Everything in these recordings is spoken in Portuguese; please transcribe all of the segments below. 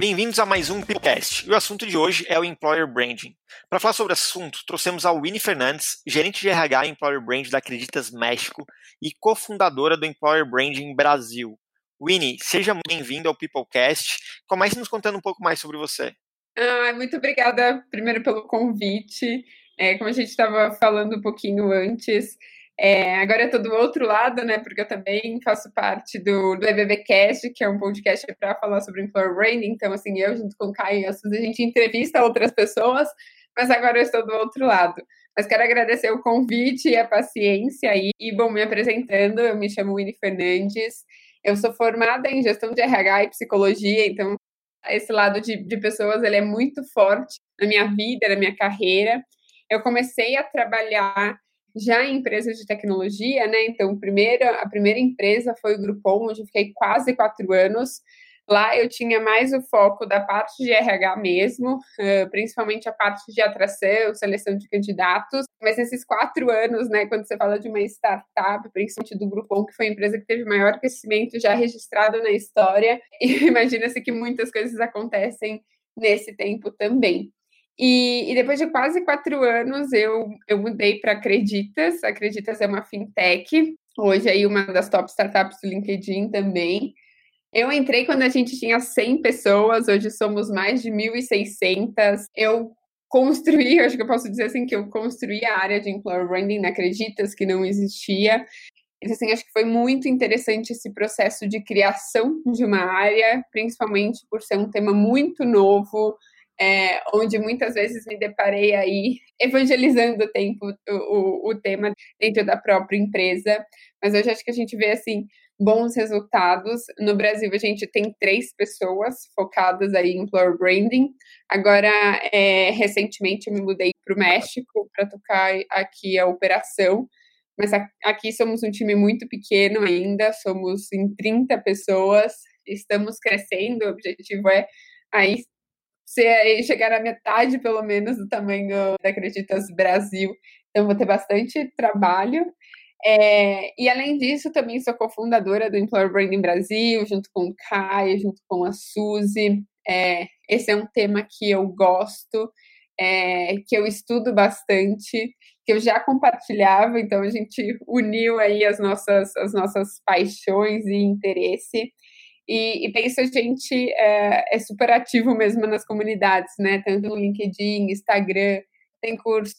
Bem-vindos a mais um Peoplecast. E o assunto de hoje é o Employer Branding. Para falar sobre o assunto, trouxemos a Winnie Fernandes, gerente de RH Employer Brand da Acreditas México e cofundadora do Employer Branding Brasil. Winnie, seja bem-vindo ao Peoplecast. Comece nos contando um pouco mais sobre você. Ah, muito obrigada, primeiro, pelo convite. É, como a gente estava falando um pouquinho antes, é, agora eu estou do outro lado, né? Porque eu também faço parte do, do EBBcast, que é um podcast para falar sobre employer branding. Então, assim, eu junto com o Caio e a Suzy, a gente entrevista outras pessoas, mas agora eu estou do outro lado. Mas quero agradecer o convite e a paciência aí. E, bom, me apresentando, eu me chamo Winnie Fernandes. Eu sou formada em gestão de RH e psicologia, então esse lado de, de pessoas ele é muito forte na minha vida, na minha carreira. Eu comecei a trabalhar já em empresas de tecnologia, né? Então, primeira, a primeira empresa foi o Groupon, onde eu fiquei quase quatro anos. Lá eu tinha mais o foco da parte de RH mesmo, principalmente a parte de atração, seleção de candidatos. Mas nesses quatro anos, né, quando você fala de uma startup, principalmente do Groupon, que foi a empresa que teve maior crescimento já registrado na história, imagina-se que muitas coisas acontecem nesse tempo também. E, e, depois de quase quatro anos, eu, eu mudei para Acreditas. Acreditas é uma fintech, hoje aí uma das top startups do LinkedIn também. Eu entrei quando a gente tinha 100 pessoas, hoje somos mais de 1.600. Eu construí, acho que eu posso dizer assim, que eu construí a área de employer branding na Acreditas, que não existia. Então, assim, acho que foi muito interessante esse processo de criação de uma área, principalmente por ser um tema muito novo, é, onde muitas vezes me deparei aí evangelizando o tempo, o, o, tema dentro da própria empresa, mas hoje acho que a gente vê assim bons resultados. No Brasil a gente tem três pessoas focadas aí em employer branding. Agora, é, recentemente eu me mudei para o México para tocar aqui a operação. Mas aqui somos um time muito pequeno ainda, somos em 30 pessoas, estamos crescendo, o objetivo é aí ser, chegar à metade, pelo menos, do tamanho da Acreditas Brasil. Então, vou ter bastante trabalho. É, e além disso, também sou cofundadora do Employer Branding Brasil, junto com o Caio, junto com a Suzy. É, esse é um tema que eu gosto, é, que eu estudo bastante, que eu já compartilhava, então a gente uniu aí as nossas, as nossas paixões e interesse. E, e penso a gente é, é, super ativo mesmo nas comunidades, né? Tanto no LinkedIn, Instagram, tem curso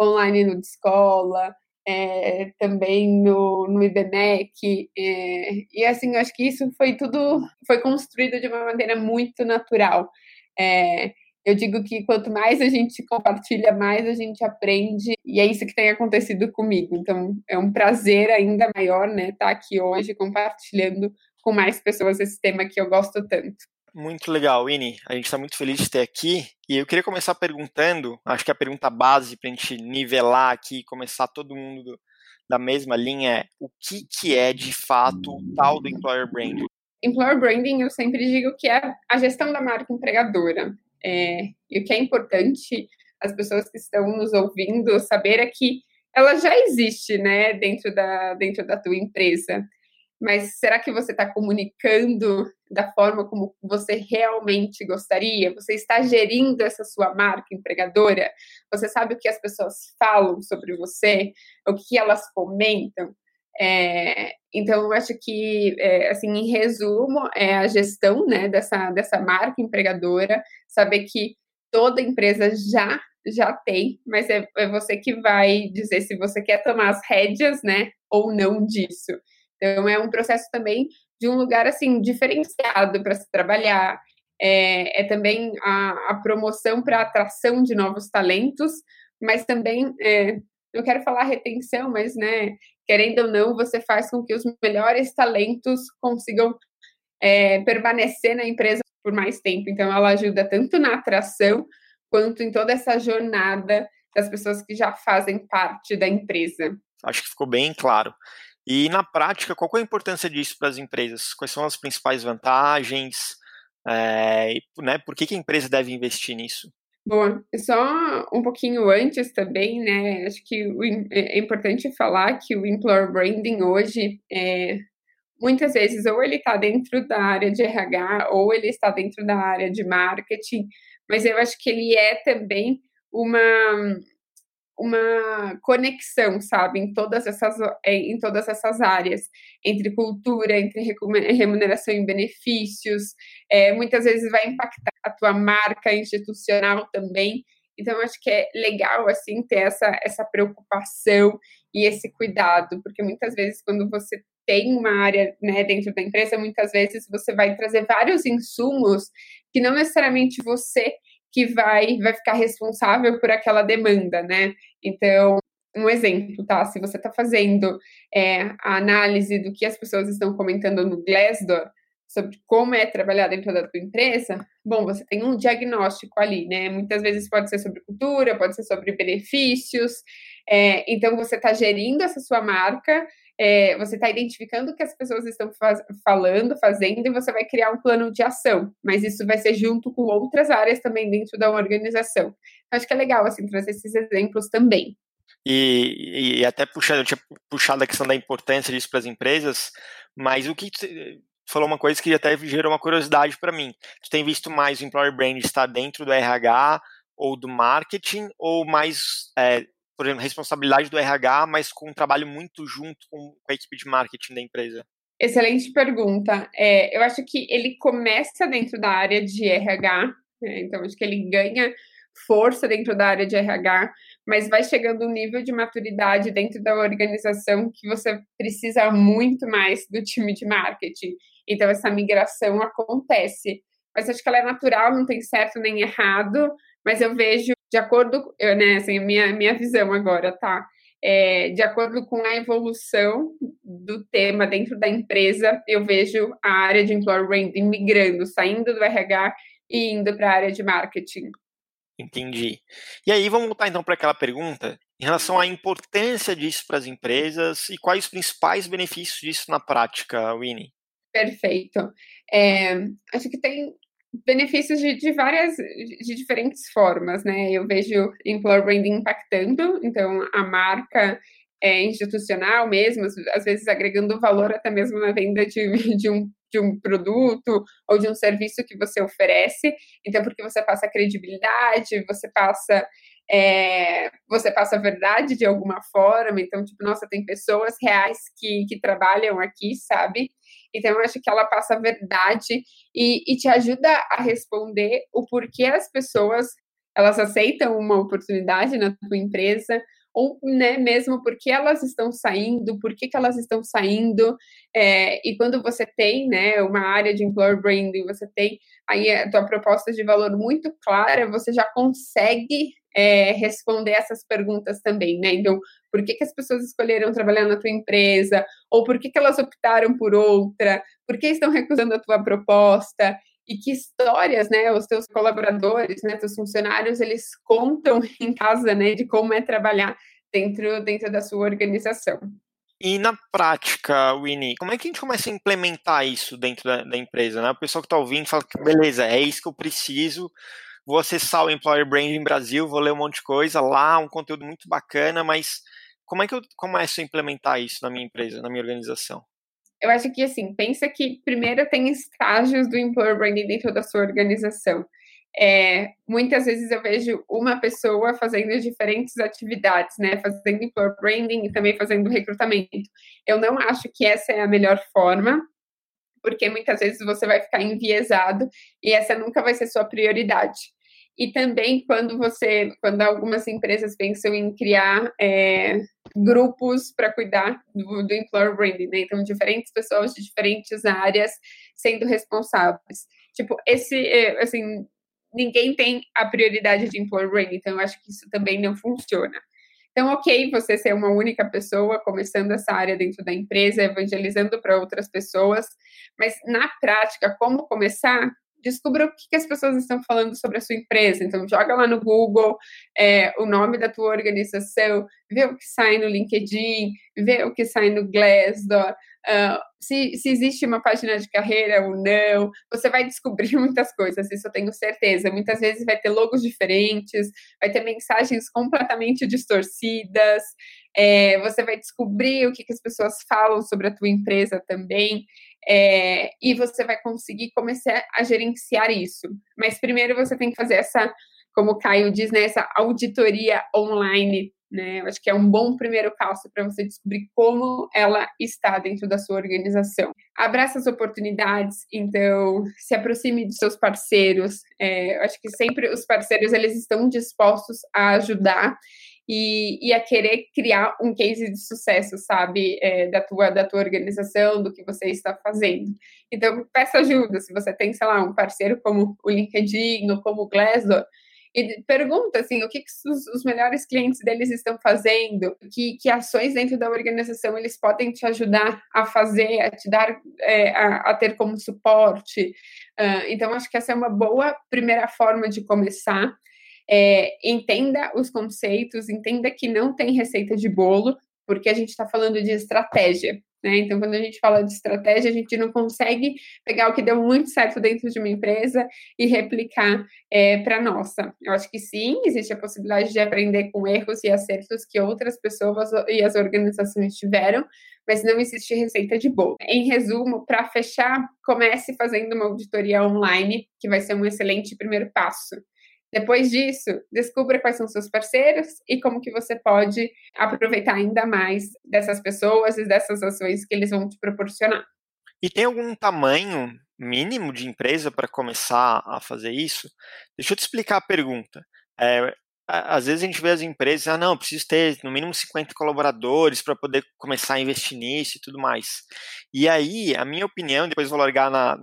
online no Escola, é, também no, no IBMEC. É, e assim, eu acho que isso foi tudo, foi construído de uma maneira muito natural. É, eu digo que quanto mais a gente compartilha, mais a gente aprende, e é isso que tem acontecido comigo. Então, é um prazer ainda maior, né, estar aqui hoje compartilhando com mais pessoas esse tema que eu gosto tanto. Muito legal, Winnie. A gente está muito feliz de ter aqui. E eu queria começar perguntando, acho que a pergunta base para a gente nivelar aqui, começar todo mundo do, da mesma linha é o que, que é de fato o tal do employer branding? Employer branding, eu sempre digo que é a gestão da marca empregadora. É, e o que é importante as pessoas que estão nos ouvindo saber é que ela já existe, né, dentro da, dentro da tua empresa mas será que você está comunicando da forma como você realmente gostaria? Você está gerindo essa sua marca empregadora? Você sabe o que as pessoas falam sobre você? O que elas comentam? É, então, eu acho que, é, assim, em resumo, é a gestão né, dessa, dessa marca empregadora, saber que toda empresa já já tem, mas é, é você que vai dizer se você quer tomar as rédeas, né, ou não disso. Então, é um processo também de um lugar, assim, diferenciado para se trabalhar. É, é também a, a promoção para atração de novos talentos, mas também, é, não quero falar retenção, mas, né, querendo ou não, você faz com que os melhores talentos consigam é, permanecer na empresa por mais tempo. Então, ela ajuda tanto na atração quanto em toda essa jornada das pessoas que já fazem parte da empresa. acho que ficou bem claro. E na prática, qual é a importância disso para as empresas? Quais são as principais vantagens? É, né, por que, que a empresa deve investir nisso? Bom, só um pouquinho antes também, né? Acho que é, é importante falar que o employer branding hoje é, muitas vezes ou ele está dentro da área de RH ou ele está dentro da área de marketing, mas eu acho que ele é também uma uma conexão, sabe, em todas essas é, em todas essas áreas, entre cultura, entre remuneração e benefícios, é, muitas vezes vai impactar a tua marca institucional também. Então, acho que é legal, assim, ter essa, essa preocupação e esse cuidado, porque muitas vezes, quando você tem uma área né, dentro da empresa, muitas vezes você vai trazer vários insumos que não necessariamente você que vai, vai ficar responsável por aquela demanda, né? Então, um exemplo, tá? Se você está fazendo é, a análise do que as pessoas estão comentando no Glassdoor sobre como é trabalhar dentro da tua empresa, bom, você tem um diagnóstico ali, né? Muitas vezes pode ser sobre cultura, pode ser sobre benefícios. É, então, você está gerindo essa sua marca é, você está identificando o que as pessoas estão faz, falando, fazendo, e você vai criar um plano de ação. Mas isso vai ser junto com outras áreas também dentro da organização. Então, acho que é legal, assim, trazer esses exemplos também. E, e até puxando, eu tinha puxado a questão da importância disso para as empresas, mas o que falou uma coisa que até gerou uma curiosidade para mim. Tu tem visto mais o employer brand estar dentro do RH ou do marketing, ou mais é, por exemplo, responsabilidade do RH, mas com um trabalho muito junto com a equipe de marketing da empresa? Excelente pergunta. É, eu acho que ele começa dentro da área de RH, né? então acho que ele ganha força dentro da área de RH, mas vai chegando um nível de maturidade dentro da organização que você precisa muito mais do time de marketing. Então essa migração acontece. Mas acho que ela é natural, não tem certo nem errado, mas eu vejo de acordo, eu, né, assim, minha, minha visão agora, tá? É, de acordo com a evolução do tema dentro da empresa, eu vejo a área de employer branding migrando, saindo do RH e indo para a área de marketing. Entendi. E aí vamos voltar então para aquela pergunta em relação à importância disso para as empresas e quais os principais benefícios disso na prática, Winnie. Perfeito. É, acho que tem benefícios de, de, várias, de diferentes formas, né? Eu vejo employer branding impactando, então a marca é institucional mesmo, às vezes agregando valor até mesmo na venda de, de um de um produto ou de um serviço que você oferece, então porque você passa credibilidade, você passa é, você passa a verdade de alguma forma, então, tipo, nossa, tem pessoas reais que, que trabalham aqui, sabe? Então, eu acho que ela passa a verdade e, e te ajuda a responder o porquê as pessoas elas aceitam uma oportunidade na tua empresa, ou né, mesmo porque elas estão saindo, por que, elas estão saindo, é, e quando você tem né, uma área de employer branding, você tem aí a tua proposta de valor muito clara, você já consegue é, responder essas perguntas também, né? Então, por que, que as pessoas escolheram trabalhar na tua empresa? Ou por que, que elas optaram por outra? Por que estão recusando a tua proposta? E que histórias, né, os teus colaboradores, né, teus funcionários, eles contam em casa, né, de como é trabalhar dentro, dentro da sua organização. E na prática, Winnie, como é que a gente começa a implementar isso dentro da, da empresa? Né? O pessoal que está ouvindo fala que beleza, é isso que eu preciso, vou acessar o Employer Branding Brasil, vou ler um monte de coisa lá, um conteúdo muito bacana, mas como é que eu começo a implementar isso na minha empresa, na minha organização? Eu acho que, assim, pensa que primeiro tem estágios do Employer Branding dentro da sua organização. É, muitas vezes eu vejo uma pessoa fazendo diferentes atividades, né? Fazendo employer branding e também fazendo recrutamento. Eu não acho que essa é a melhor forma, porque muitas vezes você vai ficar enviesado e essa nunca vai ser sua prioridade. E também quando você, quando algumas empresas pensam em criar é, grupos para cuidar do, do employer branding, né? Então, diferentes pessoas de diferentes áreas sendo responsáveis. Tipo, esse, é, assim, ninguém tem a prioridade de employer branding, então eu acho que isso também não funciona. Então, ok, você ser uma única pessoa começando essa área dentro da empresa, evangelizando para outras pessoas, mas na prática, como começar? Descubra o que, que, as pessoas estão falando sobre a sua empresa. Então, joga lá no Google é, o nome da tua organização, vê o que sai no LinkedIn, vê o que sai no Glassdoor, uh, se, se existe uma página de carreira ou não. Você vai descobrir muitas coisas, isso eu tenho certeza. Muitas vezes vai ter logos diferentes, vai ter mensagens completamente distorcidas. É, você vai descobrir o que, que as pessoas falam sobre a tua empresa também. É, e você vai conseguir começar a gerenciar isso. Mas primeiro você tem que fazer essa, como o Caio diz, né, essa auditoria online. Né? Eu acho que é um bom primeiro passo para você descobrir como ela está dentro da sua organização. Abraça as oportunidades, então se aproxime dos seus parceiros. É, eu acho que sempre os parceiros eles estão dispostos a ajudar e, e a querer criar um case de sucesso, sabe, é, da, tua, da tua organização, do que você está fazendo. Então, peça ajuda, se você tem, sei lá, um parceiro como o LinkedIn ou como o Glassdoor, e pergunta assim o que, que os, os, melhores clientes deles estão fazendo, que, que ações dentro da organização eles podem te ajudar a fazer, a te dar, é, a, a, ter como suporte. Uh, então, acho que essa é uma boa primeira forma de começar. É, entenda os conceitos, entenda que não tem receita de bolo, porque a gente está falando de estratégia. Né? Então, quando a gente fala de estratégia, a gente não consegue pegar o que deu muito certo dentro de uma empresa e replicar é, para nossa. Eu acho que sim, existe a possibilidade de aprender com erros e acertos que outras pessoas e as organizações tiveram, mas não existe receita de bolo. Em resumo, para fechar, comece fazendo uma auditoria online, que vai ser um excelente primeiro passo. Depois disso, descubra quais são seus parceiros e como que você pode aproveitar ainda mais dessas pessoas e dessas ações que eles vão te proporcionar. E tem algum tamanho mínimo de empresa para começar a fazer isso? Deixa eu te explicar a pergunta. É, às vezes a gente vê as empresas, ah, não, preciso ter no mínimo 50 colaboradores para poder começar a investir nisso e tudo mais. E aí, a minha opinião, depois vou largar na,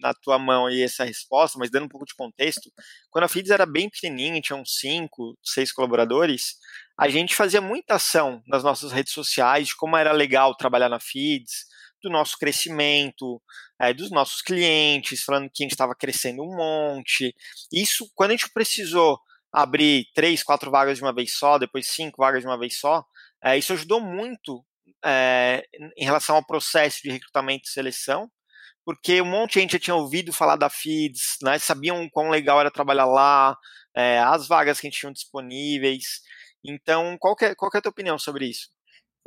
na tua mão aí essa resposta, mas dando um pouco de contexto, quando a FIDS era bem pequenininha, tinha uns 5, 6 colaboradores, a gente fazia muita ação nas nossas redes sociais de como era legal trabalhar na FIDS, do nosso crescimento, é, dos nossos clientes, falando que a gente estava crescendo um monte. Isso, quando a gente precisou abrir três, quatro vagas de uma vez só, depois cinco vagas de uma vez só, é, isso ajudou muito é, em relação ao processo de recrutamento e seleção, porque um monte de gente já tinha ouvido falar da FIDS, né, sabiam quão legal era trabalhar lá, é, as vagas que a gente tinha disponíveis. Então, qual que, é, qual que é a tua opinião sobre isso?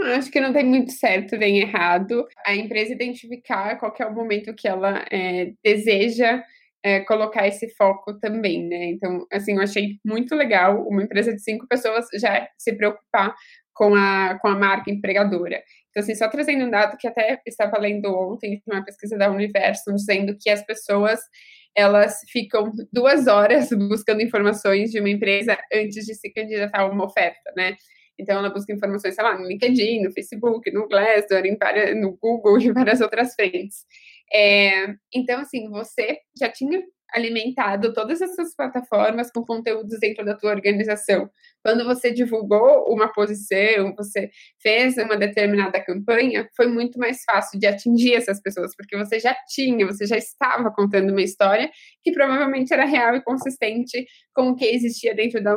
Acho que não tem muito certo nem errado. A empresa identificar qual é o momento que ela é, deseja é, colocar esse foco também, né? Então, assim, eu achei muito legal uma empresa de cinco pessoas já se preocupar com a, com a marca empregadora. Então, assim, só trazendo um dado que até estava lendo ontem, uma pesquisa da Universo, dizendo que as pessoas elas ficam duas horas buscando informações de uma empresa antes de se candidatar a uma oferta, né? Então, ela busca informações, sei lá, no LinkedIn, no Facebook, no Glassdoor, em no Google e várias outras frentes. É, então, assim, você já tinha alimentado todas essas plataformas com conteúdos dentro da tua organização. Quando você divulgou uma posição, você fez uma determinada campanha, foi muito mais fácil de atingir essas pessoas, porque você já tinha, você já estava contando uma história que provavelmente era real e consistente com o que existia dentro da,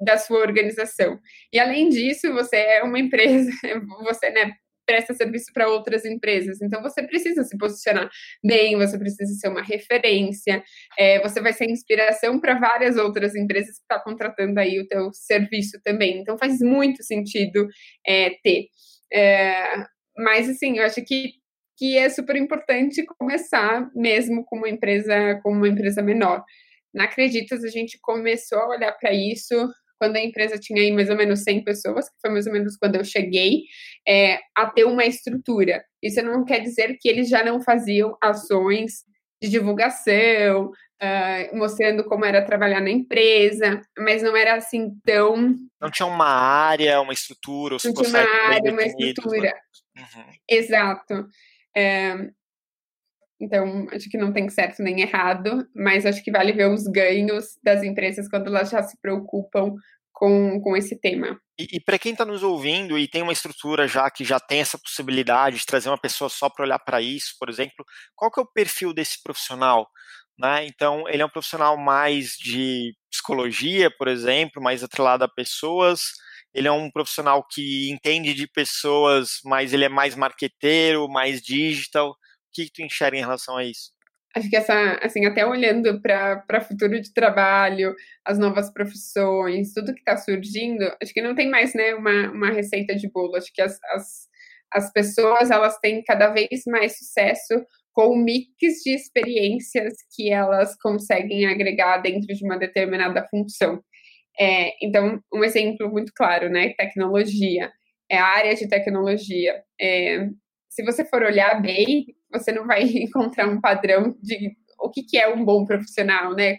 da sua organização. E além disso, você é uma empresa, você né, presta serviço para outras empresas. Então, você precisa se posicionar bem, você precisa ser uma referência, é, você vai ser inspiração para várias outras empresas que estão tá contratando aí o teu serviço também. Então, faz muito sentido é, ter. É, mas, assim, eu acho que que é super importante começar mesmo com uma empresa com uma empresa menor. Na Acreditas a gente começou a olhar para isso quando a empresa tinha aí mais ou menos 100 pessoas, que foi mais ou menos quando eu cheguei, é, a ter uma estrutura. Isso não quer dizer que eles já não faziam ações de divulgação, uh, mostrando como era trabalhar na empresa, mas não era assim tão. Não tinha uma área, uma estrutura, os não tinha uma área, uma estrutura. Né? Uhum. Exato. É, então, acho que não tem certo nem errado, mas acho que vale ver os ganhos das empresas quando elas já se preocupam com, com esse tema. E, e para quem está nos ouvindo e tem uma estrutura já que já tem essa possibilidade de trazer uma pessoa só para olhar para isso, por exemplo, qual que é o perfil desse profissional? né? Então, ele é um profissional mais de psicologia, por exemplo, mais atrelado a pessoas. Ele é um profissional que entende de pessoas, mas ele é mais marqueteiro, mais digital. Que, que tu enxerga em relação a isso? Acho que essa, assim, até olhando para o futuro de trabalho, as novas profissões, tudo que está surgindo, acho que não tem mais né, uma, uma receita de bolo. Acho que as, as, as pessoas elas têm cada vez mais sucesso com o mix de experiências que elas conseguem agregar dentro de uma determinada função. É, então, um exemplo muito claro, né? Tecnologia. É a área de tecnologia. É, se você for olhar bem, você não vai encontrar um padrão de o que, que é um bom profissional, né?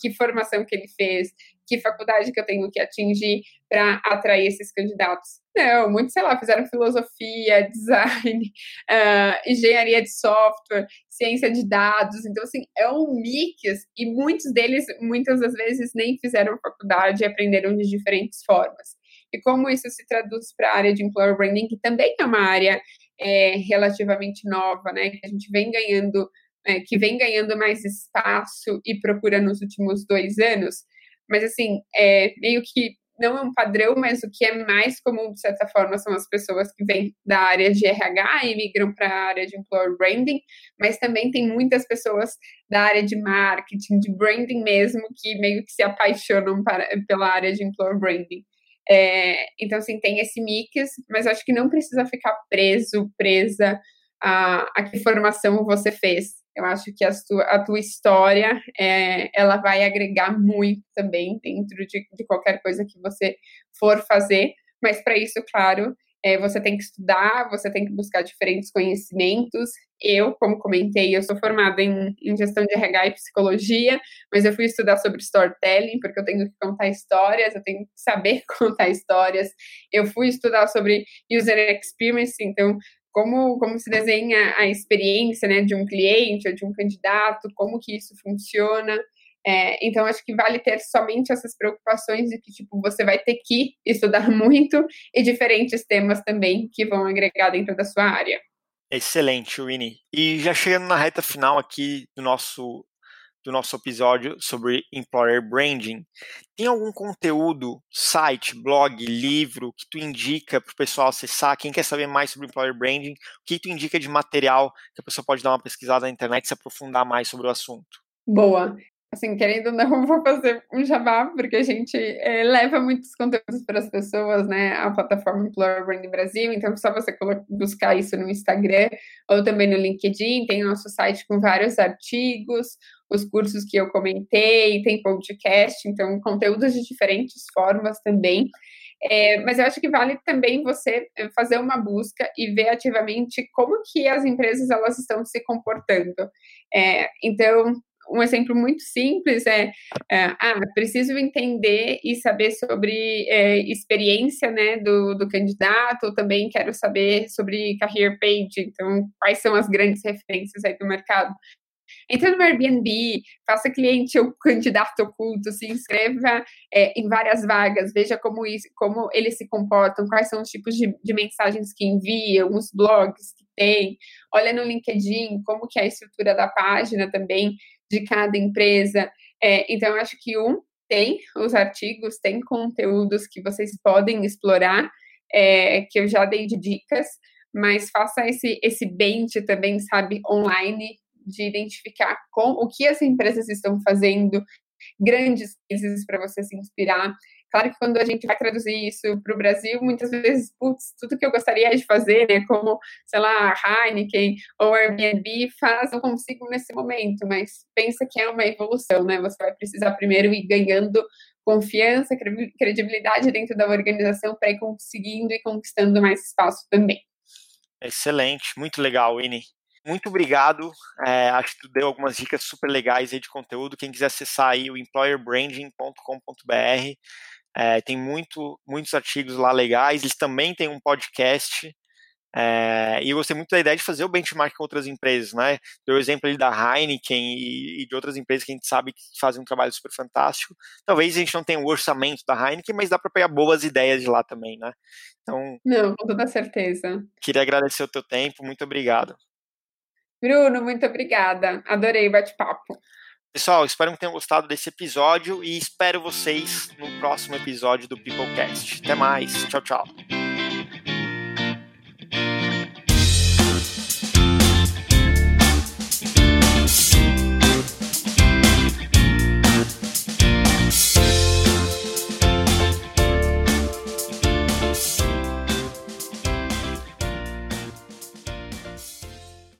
Que formação que ele fez, que faculdade que eu tenho que atingir para atrair esses candidatos. Não, muitos, sei lá, fizeram filosofia, design, uh, engenharia de software, ciência de dados. Então, assim, é um mix e muitos deles, muitas das vezes, nem fizeram faculdade e aprenderam de diferentes formas. E como isso se traduz para a área de employer branding, que também é uma área é, relativamente nova, né? Que a gente vem ganhando, é, que vem ganhando mais espaço e procura nos últimos dois anos. Mas assim, é meio que não é um padrão, mas o que é mais comum, de certa forma, são as pessoas que vêm da área de RH e migram para a área de employer branding, mas também tem muitas pessoas da área de marketing, de branding mesmo, que meio que se apaixonam para, pela área de employer branding. É, então, assim, tem esse mix, mas acho que não precisa ficar preso, presa a, a que formação você fez. Eu acho que a tua, a tua história, é, ela vai agregar muito também dentro de, de qualquer coisa que você for fazer, mas para isso, claro, é, você tem que estudar, você tem que buscar diferentes conhecimentos. Eu, como comentei, eu sou formada em, em, gestão de RH e psicologia, mas eu fui estudar sobre storytelling, porque eu tenho que contar histórias, eu tenho que saber contar histórias. Eu fui estudar sobre user experience, então, como, como se desenha a experiência né, de um cliente ou de um candidato, como que isso funciona. É, então, acho que vale ter somente essas preocupações de que, tipo, você vai ter que estudar muito e diferentes temas também que vão agregar dentro da sua área. Excelente, Winnie. E já chegando na reta final aqui do nosso do nosso episódio sobre employer branding, tem algum conteúdo, site, blog, livro que tu indica para o pessoal acessar? Quem quer saber mais sobre employer branding, o que tu indica de material que a pessoa pode dar uma pesquisada na internet e se aprofundar mais sobre o assunto? Boa assim, querendo ou não, vou fazer um jabá, porque a gente é, leva muitos conteúdos para as pessoas, né, a plataforma Employer Branding Brasil, então é só você buscar isso no Instagram ou também no LinkedIn, tem nosso site com vários artigos, os cursos que eu comentei, tem podcast, então conteúdos de diferentes formas também, é, mas eu acho que vale também você é, fazer uma busca e ver ativamente como que as empresas elas estão se comportando. É, então, um exemplo muito simples é, é, ah, preciso entender e saber sobre é, experiência né, do, do candidato, também quero saber sobre career page, então quais são as grandes referências aí do mercado. Entre no Airbnb, faça cliente ou candidato oculto, se inscreva é, em várias vagas, veja como, isso, como eles se comportam, quais são os tipos de, de mensagens que enviam, os blogs que tem, olha no LinkedIn como que é a estrutura da página também, de cada empresa. É, então, eu acho que um tem os artigos, tem conteúdos que vocês podem explorar, é, que eu já dei de dicas, mas faça esse, esse bench também, sabe, online, de identificar com o que as empresas estão fazendo, grandes cases para você se inspirar, Claro que quando a gente vai traduzir isso para o Brasil, muitas vezes, putz, tudo que eu gostaria de fazer, né, como, sei lá, Heineken ou Airbnb, faz, não consigo nesse momento, mas pensa que é uma evolução, né? Você vai precisar primeiro ir ganhando confiança, credibilidade dentro da organização para ir conseguindo e conquistando mais espaço também. Excelente, muito legal, Winnie. Muito obrigado. É, acho que tu deu algumas dicas super legais aí de conteúdo. Quem quiser acessar aí o employerbranding.com.br, é, tem muito, muitos artigos lá legais. Eles também têm um podcast. É, e eu gostei muito da ideia de fazer o benchmark com outras empresas, né? Deu o exemplo ali da Heineken e, e, de outras empresas que a gente sabe que fazem um trabalho super fantástico. Talvez a gente não tenha o orçamento da Heineken, mas dá para pegar boas ideias de lá também, né? Então. Não, com toda certeza. Queria agradecer o teu tempo, muito obrigado. Bruno, muito obrigada. Adorei o bate-papo. Pessoal, espero que tenham gostado desse episódio e espero vocês no próximo episódio do Peoplecast. Até mais. Tchau, tchau.